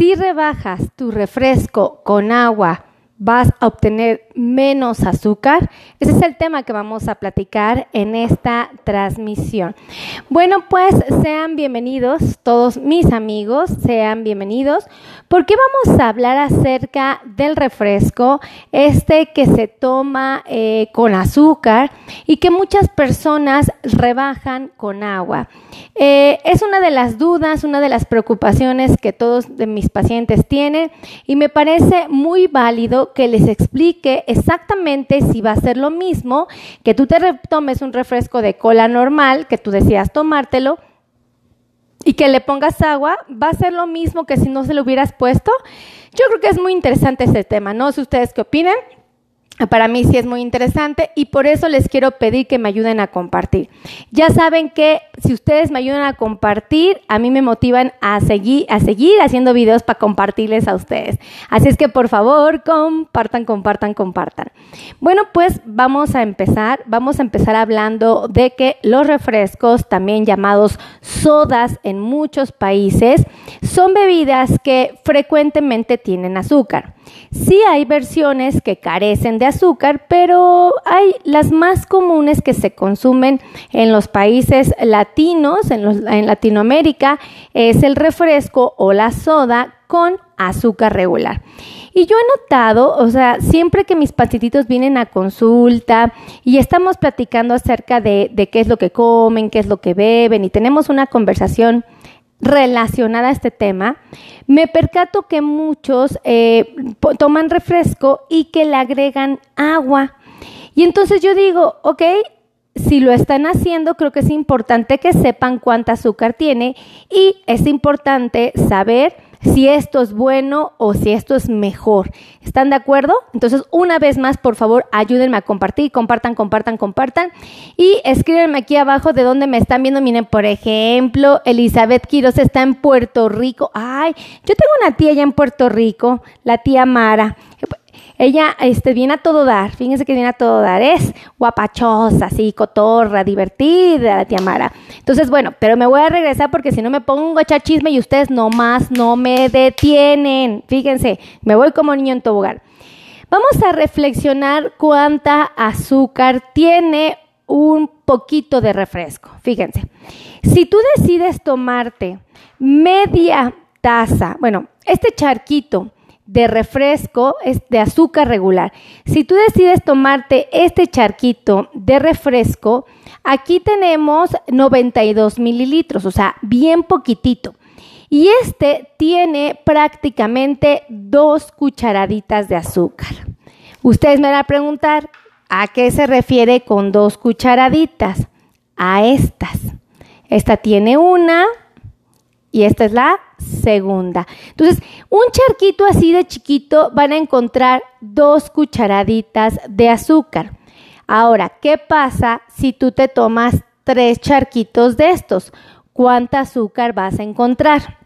Si rebajas tu refresco con agua, vas a obtener menos azúcar? Ese es el tema que vamos a platicar en esta transmisión. Bueno, pues sean bienvenidos todos mis amigos, sean bienvenidos, porque vamos a hablar acerca del refresco, este que se toma eh, con azúcar y que muchas personas rebajan con agua. Eh, es una de las dudas, una de las preocupaciones que todos de mis pacientes tienen y me parece muy válido que les explique exactamente si va a ser lo mismo que tú te tomes un refresco de cola normal, que tú decías tomártelo, y que le pongas agua, va a ser lo mismo que si no se lo hubieras puesto. Yo creo que es muy interesante este tema, no sé ustedes qué opinan. Para mí sí es muy interesante y por eso les quiero pedir que me ayuden a compartir. Ya saben que si ustedes me ayudan a compartir, a mí me motivan a seguir, haciendo videos para compartirles a ustedes. Así es que por favor, compartan, compartan, compartan. Bueno, pues vamos a empezar. Vamos a empezar hablando de que los refrescos, también llamados sodas en muchos países, son bebidas que frecuentemente tienen azúcar. Sí hay versiones que carecen de azúcar, pero hay las más comunes que se consumen en los países latinos, en, Latinoamérica, es el refresco o la soda con azúcar regular. Y yo he notado, o sea, siempre que mis pacientitos vienen a consulta y estamos platicando acerca de, qué es lo que comen, qué es lo que beben y tenemos una conversación relacionada a este tema, me percato que muchos eh, toman refresco y que le agregan agua. Y entonces yo digo, ok, si lo están haciendo, creo que es importante que sepan cuánta azúcar tiene y es importante saber si esto es bueno o si esto es mejor. ¿Están de acuerdo? Entonces, una vez más, por favor, ayúdenme a compartir, compartan, compartan, compartan y escríbanme aquí abajo de dónde me están viendo. Miren, por ejemplo, Elizabeth Quiroz está en Puerto Rico. Ay, yo tengo una tía allá en Puerto Rico, la tía Mara. Ella este, viene a todo dar, fíjense que viene a todo dar, es guapachosa, así, cotorra, divertida, la tía Mara. Entonces, bueno, pero me voy a regresar porque si no me pongo a echar y ustedes nomás no me detienen. Fíjense, me voy como niño en tobogán. Vamos a reflexionar cuánta azúcar tiene un poquito de refresco. Fíjense, si tú decides tomarte media taza, bueno, este charquito, de refresco es de azúcar regular. Si tú decides tomarte este charquito de refresco, aquí tenemos 92 mililitros, o sea, bien poquitito. Y este tiene prácticamente dos cucharaditas de azúcar. Ustedes me van a preguntar, ¿a qué se refiere con dos cucharaditas? A estas. Esta tiene una y esta es la segunda. Entonces, un charquito así de chiquito van a encontrar dos cucharaditas de azúcar. Ahora, ¿qué pasa si tú te tomas tres charquitos de estos? ¿Cuánta azúcar vas a encontrar?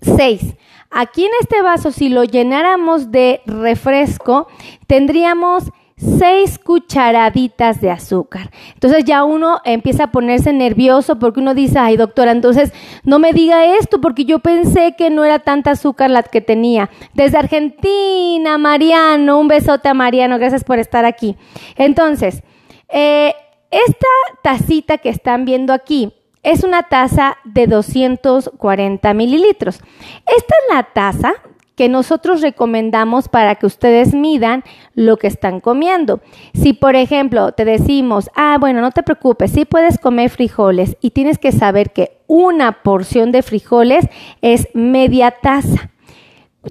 Seis. Aquí en este vaso, si lo llenáramos de refresco, tendríamos seis cucharaditas de azúcar. Entonces ya uno empieza a ponerse nervioso porque uno dice, ay doctora, entonces no me diga esto porque yo pensé que no era tanta azúcar la que tenía. Desde Argentina, Mariano, un besote a Mariano, gracias por estar aquí. Entonces, eh, esta tacita que están viendo aquí es una taza de 240 mililitros. Esta es la taza que nosotros recomendamos para que ustedes midan lo que están comiendo. Si, por ejemplo, te decimos, ah, bueno, no te preocupes, sí puedes comer frijoles y tienes que saber que una porción de frijoles es media taza.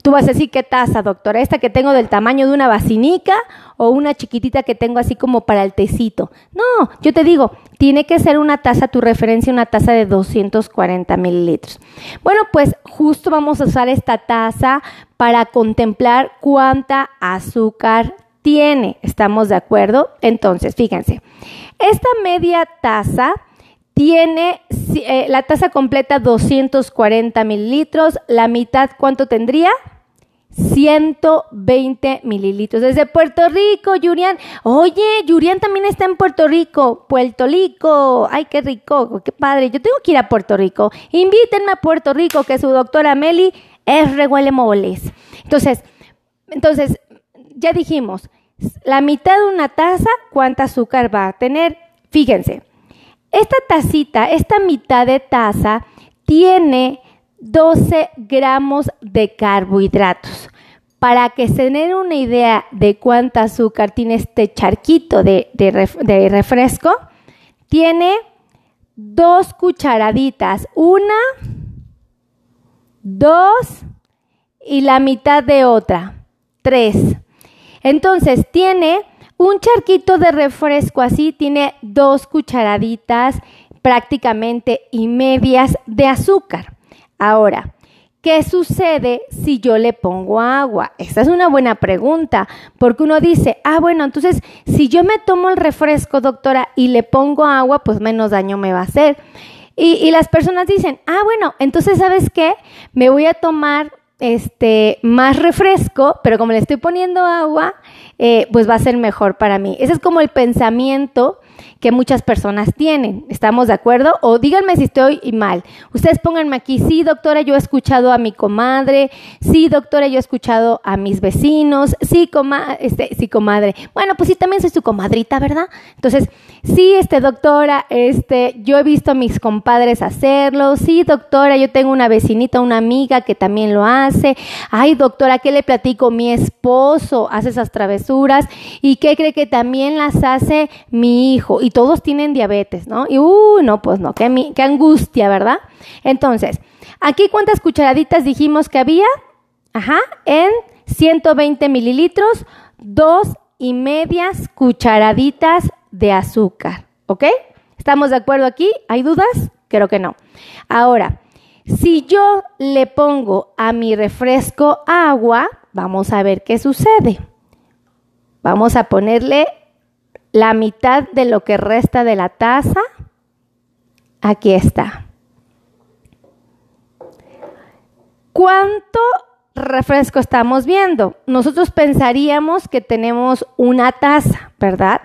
Tú vas a decir, ¿qué taza, doctora? ¿Esta que tengo del tamaño de una vacinica o una chiquitita que tengo así como para el tecito? No, yo te digo, tiene que ser una taza, tu referencia, una taza de 240 mililitros. Bueno, pues justo vamos a usar esta taza para contemplar cuánta azúcar tiene. ¿Estamos de acuerdo? Entonces, fíjense, esta media taza tiene eh, la taza completa 240 mililitros, la mitad, ¿cuánto tendría? 120 mililitros. Desde Puerto Rico, Yurian. Oye, Yurian también está en Puerto Rico. Puerto Rico. Ay, qué rico, qué padre. Yo tengo que ir a Puerto Rico. Invítenme a Puerto Rico, que su doctora Meli es rehuele moles. Entonces, entonces, ya dijimos, la mitad de una taza, ¿cuánta azúcar va a tener? Fíjense, esta tacita, esta mitad de taza, tiene 12 gramos de carbohidratos. Para que se den una idea de cuánta azúcar tiene este charquito de, de refresco, tiene dos cucharaditas, una, dos y la mitad de otra, tres. Entonces tiene un charquito de refresco así, tiene dos cucharaditas prácticamente y medias de azúcar. Ahora, ¿qué sucede si yo le pongo agua? Esta es una buena pregunta, porque uno dice, ah, bueno, entonces si yo me tomo el refresco, doctora, y le pongo agua, pues menos daño me va a hacer. Y, y las personas dicen, ah, bueno, entonces, ¿sabes qué? Me voy a tomar este, más refresco, pero como le estoy poniendo agua, eh, pues va a ser mejor para mí. Ese es como el pensamiento que muchas personas tienen. ¿Estamos de acuerdo? O díganme si estoy mal. Ustedes pónganme aquí, sí, doctora, yo he escuchado a mi comadre, sí, doctora, yo he escuchado a mis vecinos, sí, este, sí, comadre. Bueno, pues sí, también soy su comadrita, ¿verdad? Entonces, sí, este, doctora, este, yo he visto a mis compadres hacerlo, sí, doctora, yo tengo una vecinita, una amiga que también lo hace. Ay, doctora, ¿qué le platico? Mi esposo hace esas travesuras y ¿qué cree que también las hace mi hijo? Y todos tienen diabetes, ¿no? Y, uh, no, pues no, qué, qué angustia, ¿verdad? Entonces, aquí cuántas cucharaditas dijimos que había? Ajá, en 120 mililitros, dos y medias cucharaditas de azúcar, ¿ok? ¿Estamos de acuerdo aquí? ¿Hay dudas? Creo que no. Ahora, si yo le pongo a mi refresco agua, vamos a ver qué sucede. Vamos a ponerle la mitad de lo que resta de la taza, aquí está. ¿Cuánto refresco estamos viendo? Nosotros pensaríamos que tenemos una taza, ¿verdad?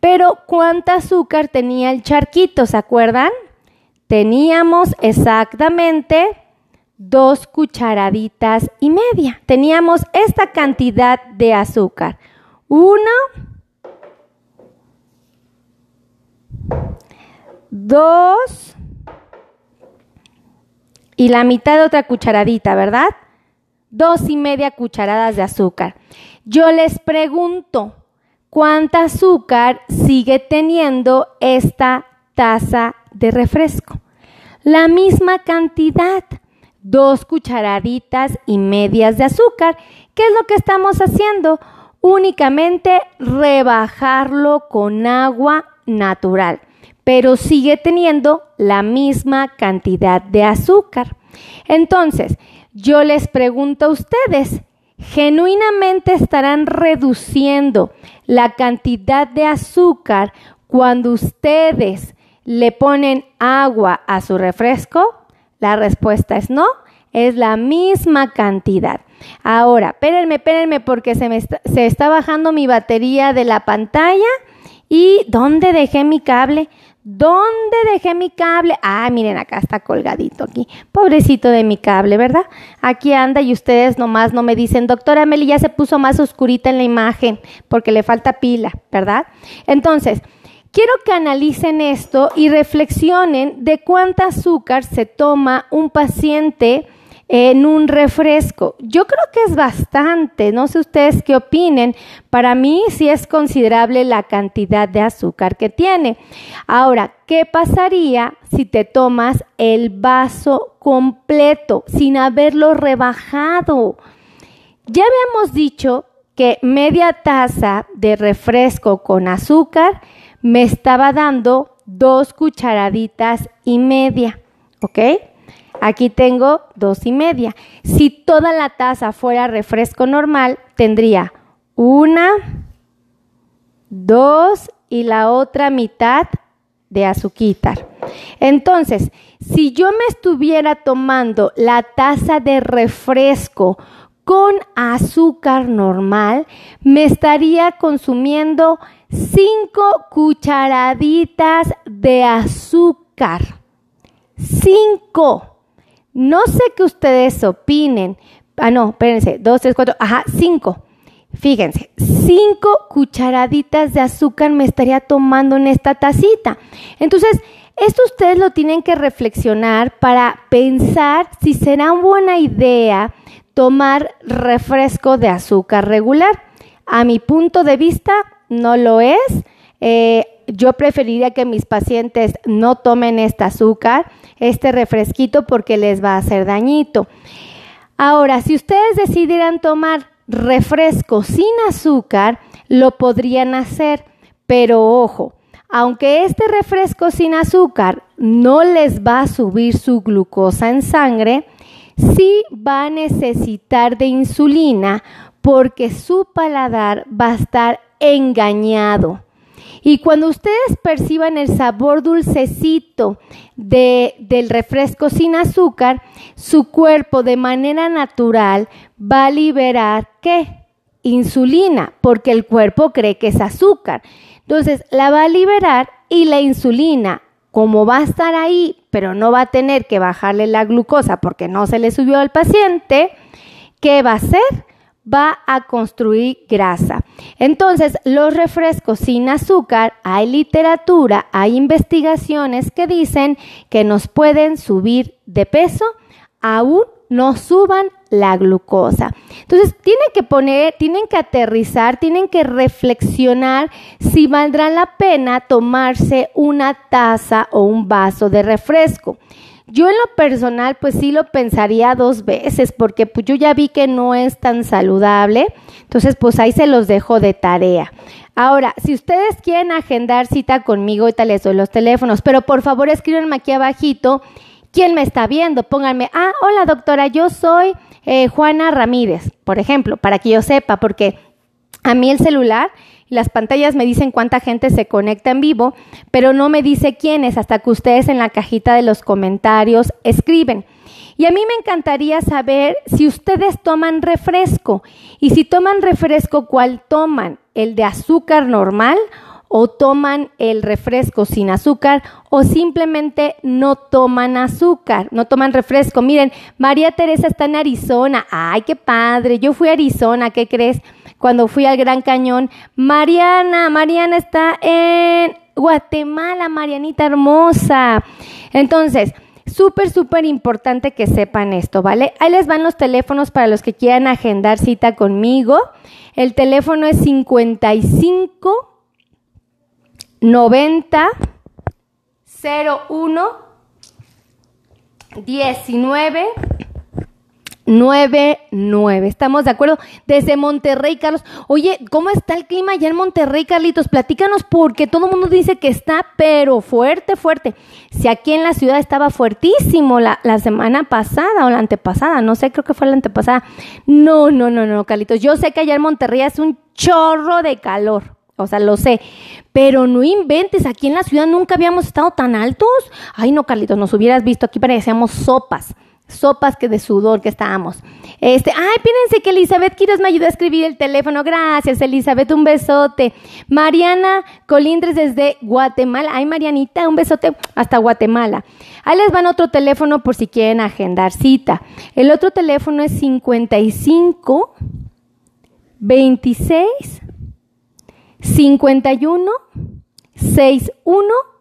Pero ¿cuánta azúcar tenía el charquito? ¿Se acuerdan? Teníamos exactamente dos cucharaditas y media. Teníamos esta cantidad de azúcar. Una dos y la mitad de otra cucharadita, ¿verdad? Dos y media cucharadas de azúcar. Yo les pregunto, ¿cuánta azúcar sigue teniendo esta taza de refresco? La misma cantidad, dos cucharaditas y medias de azúcar. ¿Qué es lo que estamos haciendo? Únicamente rebajarlo con agua natural pero sigue teniendo la misma cantidad de azúcar. Entonces, yo les pregunto a ustedes, ¿genuinamente estarán reduciendo la cantidad de azúcar cuando ustedes le ponen agua a su refresco? La respuesta es no, es la misma cantidad. Ahora, espérenme, espérenme porque se me se está bajando mi batería de la pantalla. ¿Y dónde dejé mi cable? ¿Dónde dejé mi cable? Ah, miren, acá está colgadito aquí. Pobrecito de mi cable, ¿verdad? Aquí anda y ustedes nomás no me dicen, doctora Meli, ya se puso más oscurita en la imagen porque le falta pila, ¿verdad? Entonces, quiero que analicen esto y reflexionen de cuánta azúcar se toma un paciente en un refresco. Yo creo que es bastante, no sé ustedes qué opinen. Para mí sí es considerable la cantidad de azúcar que tiene. Ahora, ¿qué pasaría si te tomas el vaso completo sin haberlo rebajado? Ya habíamos dicho que media taza de refresco con azúcar me estaba dando dos cucharaditas y media, ¿ok? Aquí tengo dos y media. Si toda la taza fuera refresco normal, tendría una, dos y la otra mitad de azuquitar. Entonces, si yo me estuviera tomando la taza de refresco con azúcar normal, me estaría consumiendo cinco cucharaditas de azúcar. Cinco No sé que ustedes opinen. Ah, no, espérense, dos, tres, cuatro, ajá, cinco. Fíjense, cinco cucharaditas de azúcar me estaría tomando en esta tacita. Entonces, esto ustedes lo tienen que reflexionar para pensar si será una buena idea tomar refresco de azúcar regular. A mi punto de vista, no lo es. Eh, yo preferiría que mis pacientes no tomen este azúcar, este refresquito, porque les va a hacer dañito. Ahora, si ustedes decidieran tomar refresco sin azúcar, lo podrían hacer, pero ojo, aunque este refresco sin azúcar no les va a subir su glucosa en sangre, sí va a necesitar de insulina porque su paladar va a estar engañado. Y cuando ustedes perciban el sabor dulcecito del refresco sin azúcar, su cuerpo de manera natural va a liberar ¿qué? Insulina, porque el cuerpo cree que es azúcar. Entonces la va a liberar y la insulina, como va a estar ahí, pero no va a tener que bajarle la glucosa porque no se le subió al paciente, ¿qué va a hacer? Va a construir grasa. Entonces, los refrescos sin azúcar, hay literatura, hay investigaciones que dicen que nos pueden subir de peso, aún no suban la glucosa. Entonces, tienen que poner, tienen que aterrizar, tienen que reflexionar si valdrá la pena tomarse una taza o un vaso de refresco. Yo en lo personal pues sí lo pensaría dos veces porque pues yo ya vi que no es tan saludable, entonces pues ahí se los dejo de tarea. Ahora, si ustedes quieren agendar cita conmigo, ahorita les doy los teléfonos, pero por favor escríbanme aquí abajito quién me está viendo, pónganme, ah, hola doctora, yo soy eh, Juana Ramírez, por ejemplo, para que yo sepa, porque a mí el celular las pantallas me dicen cuánta gente se conecta en vivo, pero no me dice quiénes hasta que ustedes en la cajita de los comentarios escriben. Y a mí me encantaría saber si ustedes toman refresco y si toman refresco, ¿cuál toman? ¿El de azúcar normal o toman el refresco sin azúcar o simplemente no toman azúcar, no toman refresco? Miren, María Teresa está en Arizona. Ay, qué padre. Yo fui a Arizona, ¿qué crees? Cuando fui al Gran Cañón. Mariana, Mariana está en Guatemala, Marianita hermosa. Entonces, súper, súper importante que sepan esto, ¿vale? Ahí les van los teléfonos para los que quieran agendar cita conmigo. El teléfono es 55 90 01 19 99. ¿Estamos de acuerdo? Desde Monterrey, Carlos. Oye, ¿cómo está el clima allá en Monterrey, Carlitos? Platícanos porque todo el mundo dice que está, pero fuerte, fuerte. Si aquí en la ciudad estaba fuertísimo la, semana pasada o la antepasada, no sé, creo que fue la antepasada. No, no, no, no, Carlitos. Yo sé que allá en Monterrey es un chorro de calor. O sea, lo sé. Pero no inventes, aquí en la ciudad nunca habíamos estado tan altos. Ay, no, Carlitos, nos hubieras visto aquí parecíamos sopas sopas que de sudor que estábamos. Este, ay, fíjense que Elizabeth Quiroz me ayudó a escribir el teléfono. Gracias, Elizabeth, un besote. Mariana Colindres desde Guatemala. Ay, Marianita, un besote hasta Guatemala. Ahí les van otro teléfono por si quieren agendar cita. El otro teléfono es 55 26 51 61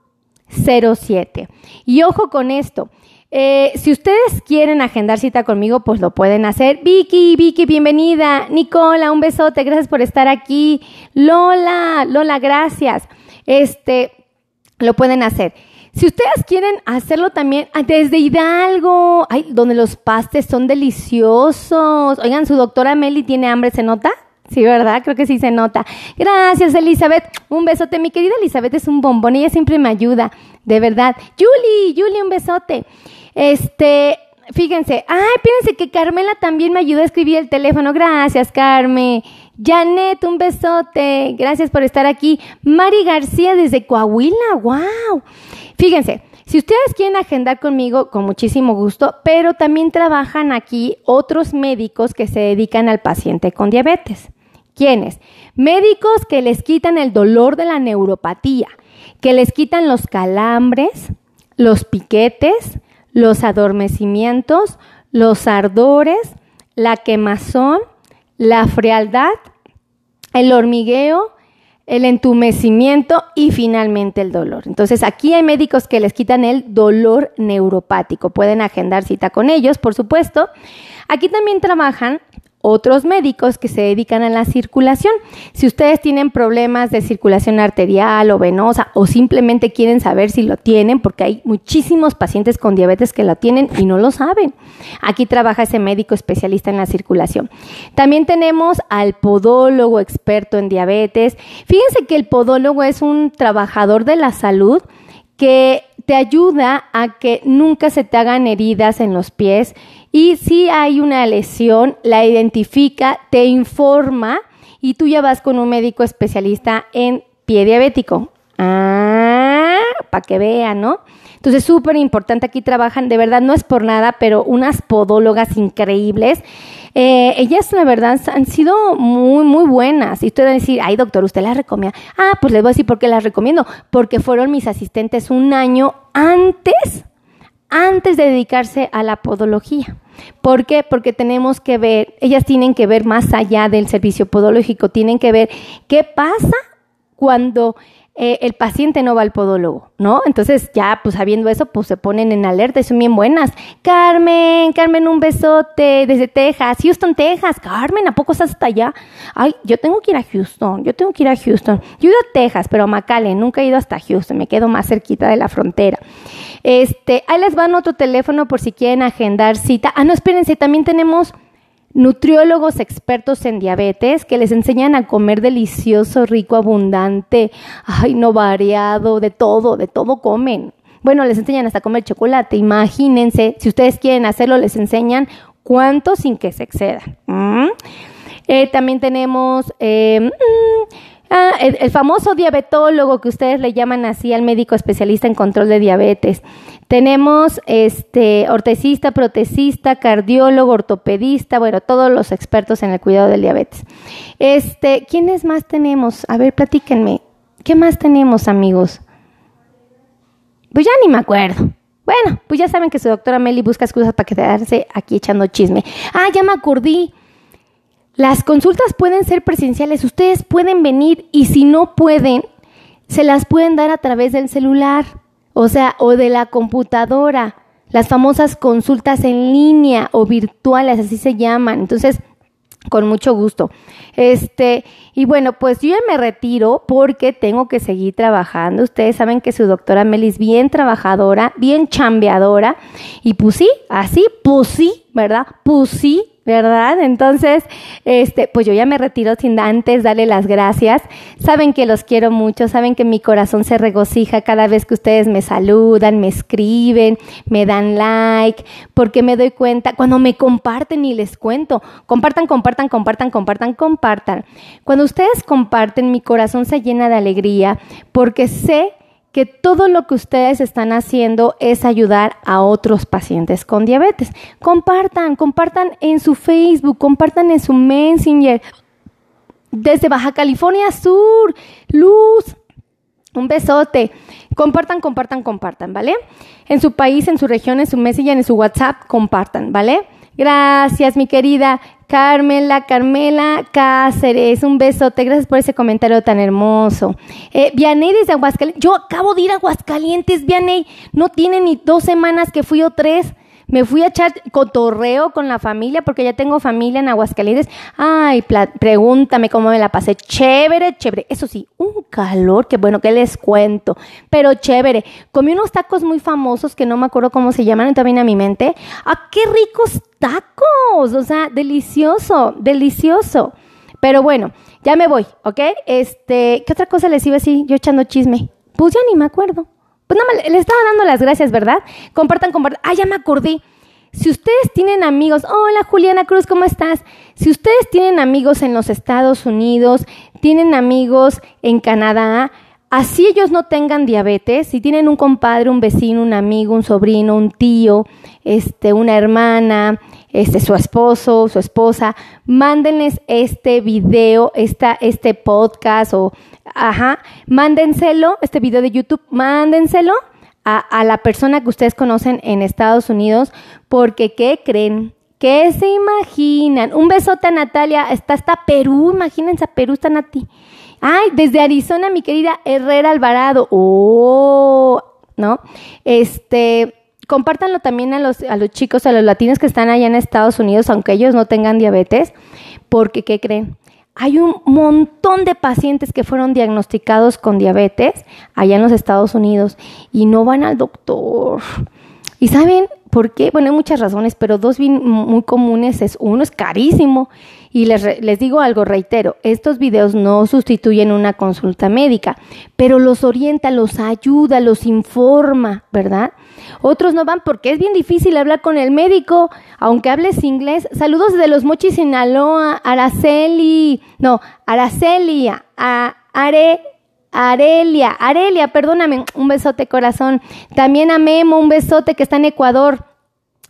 07. Y ojo con esto. Eh, si ustedes quieren agendar cita conmigo, pues lo pueden hacer. Vicky, Vicky, bienvenida. Nicola, un besote, gracias por estar aquí. Lola, Lola, gracias. Este, lo pueden hacer. Si ustedes quieren hacerlo también ah, desde Hidalgo, ay, donde los pastes son deliciosos. Oigan, su doctora Meli tiene hambre, ¿se nota? Sí, ¿verdad? Creo que sí se nota. Gracias, Elizabeth. Un besote. Mi querida Elizabeth es un bombón. Ella siempre me ayuda. De verdad. Julie, Julie, un besote. Este, fíjense, ay, fíjense que Carmela también me ayudó a escribir el teléfono. Gracias, Carmen. Janet, un besote. Gracias por estar aquí. Mari García desde Coahuila. Wow. Fíjense, si ustedes quieren agendar conmigo, con muchísimo gusto, pero también trabajan aquí otros médicos que se dedican al paciente con diabetes. ¿Quiénes? Médicos que les quitan el dolor de la neuropatía, que les quitan los calambres, los piquetes, los adormecimientos, los ardores, la quemazón, la frialdad, el hormigueo, el entumecimiento y finalmente el dolor. Entonces aquí hay médicos que les quitan el dolor neuropático. Pueden agendar cita con ellos, por supuesto. Aquí también trabajan otros médicos que se dedican a la circulación. Si ustedes tienen problemas de circulación arterial o venosa o simplemente quieren saber si lo tienen, porque hay muchísimos pacientes con diabetes que lo tienen y no lo saben. Aquí trabaja ese médico especialista en la circulación. También tenemos al podólogo experto en diabetes. Fíjense que el podólogo es un trabajador de la salud que te ayuda a que nunca se te hagan heridas en los pies y si hay una lesión, la identifica, te informa y tú ya vas con un médico especialista en pie diabético. Ah, para que vean, ¿no? Entonces, súper importante, aquí trabajan, de verdad, no es por nada, pero unas podólogas increíbles. Eh, ellas, la verdad, han sido muy, muy buenas. Y usted va a decir, ay, doctor, ¿usted las recomienda? Ah, pues les voy a decir por qué las recomiendo. Porque fueron mis asistentes un año antes, antes de dedicarse a la podología. ¿Por qué? Porque tenemos que ver, ellas tienen que ver más allá del servicio podológico, tienen que ver qué pasa cuando eh, el paciente no va al podólogo, ¿no? Entonces ya, pues sabiendo eso, pues se ponen en alerta y son bien buenas. Carmen, Carmen, un besote desde Texas, Houston, Texas. Carmen, ¿a poco estás hasta allá? Ay, yo tengo que ir a Houston, yo tengo que ir a Houston. Yo he ido a Texas, pero a McAllen, nunca he ido hasta Houston, me quedo más cerquita de la frontera. Este, ahí les van otro teléfono por si quieren agendar cita. Ah, no, espérense, también tenemos nutriólogos expertos en diabetes que les enseñan a comer delicioso, rico, abundante, ay, no variado, de todo, de todo comen. Bueno, les enseñan hasta comer chocolate. Imagínense, si ustedes quieren hacerlo, les enseñan cuánto sin que se excedan. Eh, también tenemos eh, mm, ah, el, famoso diabetólogo que ustedes le llaman así al médico especialista en control de diabetes. Tenemos este ortesista, protesista, cardiólogo, ortopedista, bueno, todos los expertos en el cuidado del diabetes. Este, ¿quiénes más tenemos? A ver, platíquenme. ¿Qué más tenemos, amigos? Pues ya ni me acuerdo. Bueno, pues ya saben que su doctora Meli busca excusas para quedarse aquí echando chisme. Ah, ya me acordé. Las consultas pueden ser presenciales, ustedes pueden venir y si no pueden, se las pueden dar a través del celular o sea, o de la computadora, las famosas consultas en línea o virtuales, así se llaman. Entonces, con mucho gusto. Este, y bueno, pues yo ya me retiro porque tengo que seguir trabajando. Ustedes saben que su doctora Melis bien trabajadora, bien chambeadora. Y pues sí, así, pues sí, ¿verdad? Pues sí, ¿verdad? Entonces, este, pues yo ya me retiro sin antes darle las gracias. Saben que los quiero mucho, saben que mi corazón se regocija cada vez que ustedes me saludan, me escriben, me dan like, porque me doy cuenta, cuando me comparten y les cuento, compartan, compartan, compartan, compartan, compartan. Cuando ustedes comparten, mi corazón se llena de alegría porque sé que todo lo que ustedes están haciendo es ayudar a otros pacientes con diabetes. Compartan, compartan en su Facebook, compartan en su Messenger. Desde Baja California Sur, Luz, un besote. Compartan, compartan, compartan, ¿vale? En su país, en su región, en su Messenger, en su WhatsApp, compartan, ¿vale? Gracias, mi querida Carmela, Carmela Cáceres. Un besote. Gracias por ese comentario tan hermoso. Eh, Vianey desde Aguascalientes. Yo acabo de ir a Aguascalientes, Vianey. No tiene ni dos semanas que fui o tres. Me fui a echar cotorreo con la familia porque ya tengo familia en Aguascalientes. Ay, pregúntame cómo me la pasé. Chévere, chévere. Eso sí, un calor que bueno, que les cuento. Pero chévere. Comí unos tacos muy famosos que no me acuerdo cómo se llaman, también a mi mente. ¡Ah, qué ricos tacos! O sea, delicioso, delicioso. Pero bueno, ya me voy, ¿ok? Este, ¿qué otra cosa les iba a decir? Yo echando chisme. Pues ya ni me acuerdo. Pues nada más, le estaba dando las gracias, ¿verdad? Compartan, compartan. Ah, ya me acordé. Si ustedes tienen amigos, hola Juliana Cruz, ¿cómo estás? Si ustedes tienen amigos en los Estados Unidos, tienen amigos en Canadá, así ellos no tengan diabetes, si tienen un compadre, un vecino, un amigo, un sobrino, un tío, este, una hermana, este, su esposo, su esposa, mándenles este video, esta, este podcast o, ajá, mándenselo, este video de YouTube, mándenselo a, la persona que ustedes conocen en Estados Unidos, porque ¿qué creen? ¿Qué se imaginan? Un besote a Natalia, está hasta Perú, imagínense a Perú, está Nati. Ay, desde Arizona, mi querida Herrera Alvarado. Oh, ¿no? Este, compártanlo también a los, a los chicos, a los latinos que están allá en Estados Unidos, aunque ellos no tengan diabetes, porque ¿qué creen? Hay un montón de pacientes que fueron diagnosticados con diabetes allá en los Estados Unidos y no van al doctor. ¿Y saben por qué? Bueno, hay muchas razones, pero dos muy comunes es, uno es carísimo y les, les digo algo, reitero, estos videos no sustituyen una consulta médica, pero los orienta, los ayuda, los informa, ¿verdad? Otros no van porque es bien difícil hablar con el médico, aunque hables inglés. Saludos de los Mochis Sinaloa, Araceli, no, Araceli, a Are, Arelia, Arelia, perdóname, un besote corazón. También a Memo, un besote que está en Ecuador.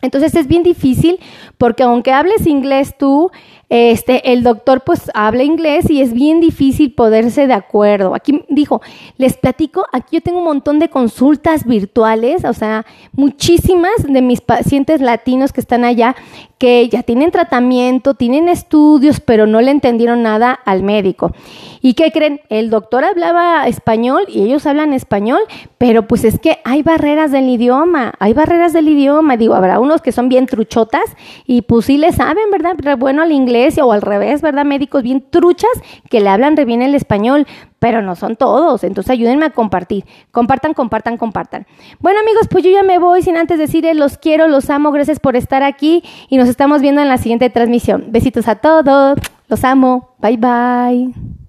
Entonces es bien difícil porque aunque hables inglés tú, este, el doctor pues habla inglés y es bien difícil poderse de acuerdo. Aquí dijo, les platico, aquí yo tengo un montón de consultas virtuales, o sea, muchísimas de mis pacientes latinos que están allá que ya tienen tratamiento, tienen estudios, pero no le entendieron nada al médico. ¿Y qué creen? El doctor hablaba español y ellos hablan español, pero pues es que hay barreras del idioma, hay barreras del idioma. Digo, habrá unos que son bien truchotas y pues sí le saben, ¿verdad? bueno al inglés o al revés, ¿verdad? Médicos bien truchas que le hablan re bien el español, pero no son todos. Entonces ayúdenme a compartir. Compartan, compartan, compartan. Bueno amigos, pues yo ya me voy sin antes decirles los quiero, los amo, gracias por estar aquí y nos estamos viendo en la siguiente transmisión. Besitos a todos, los amo, bye bye.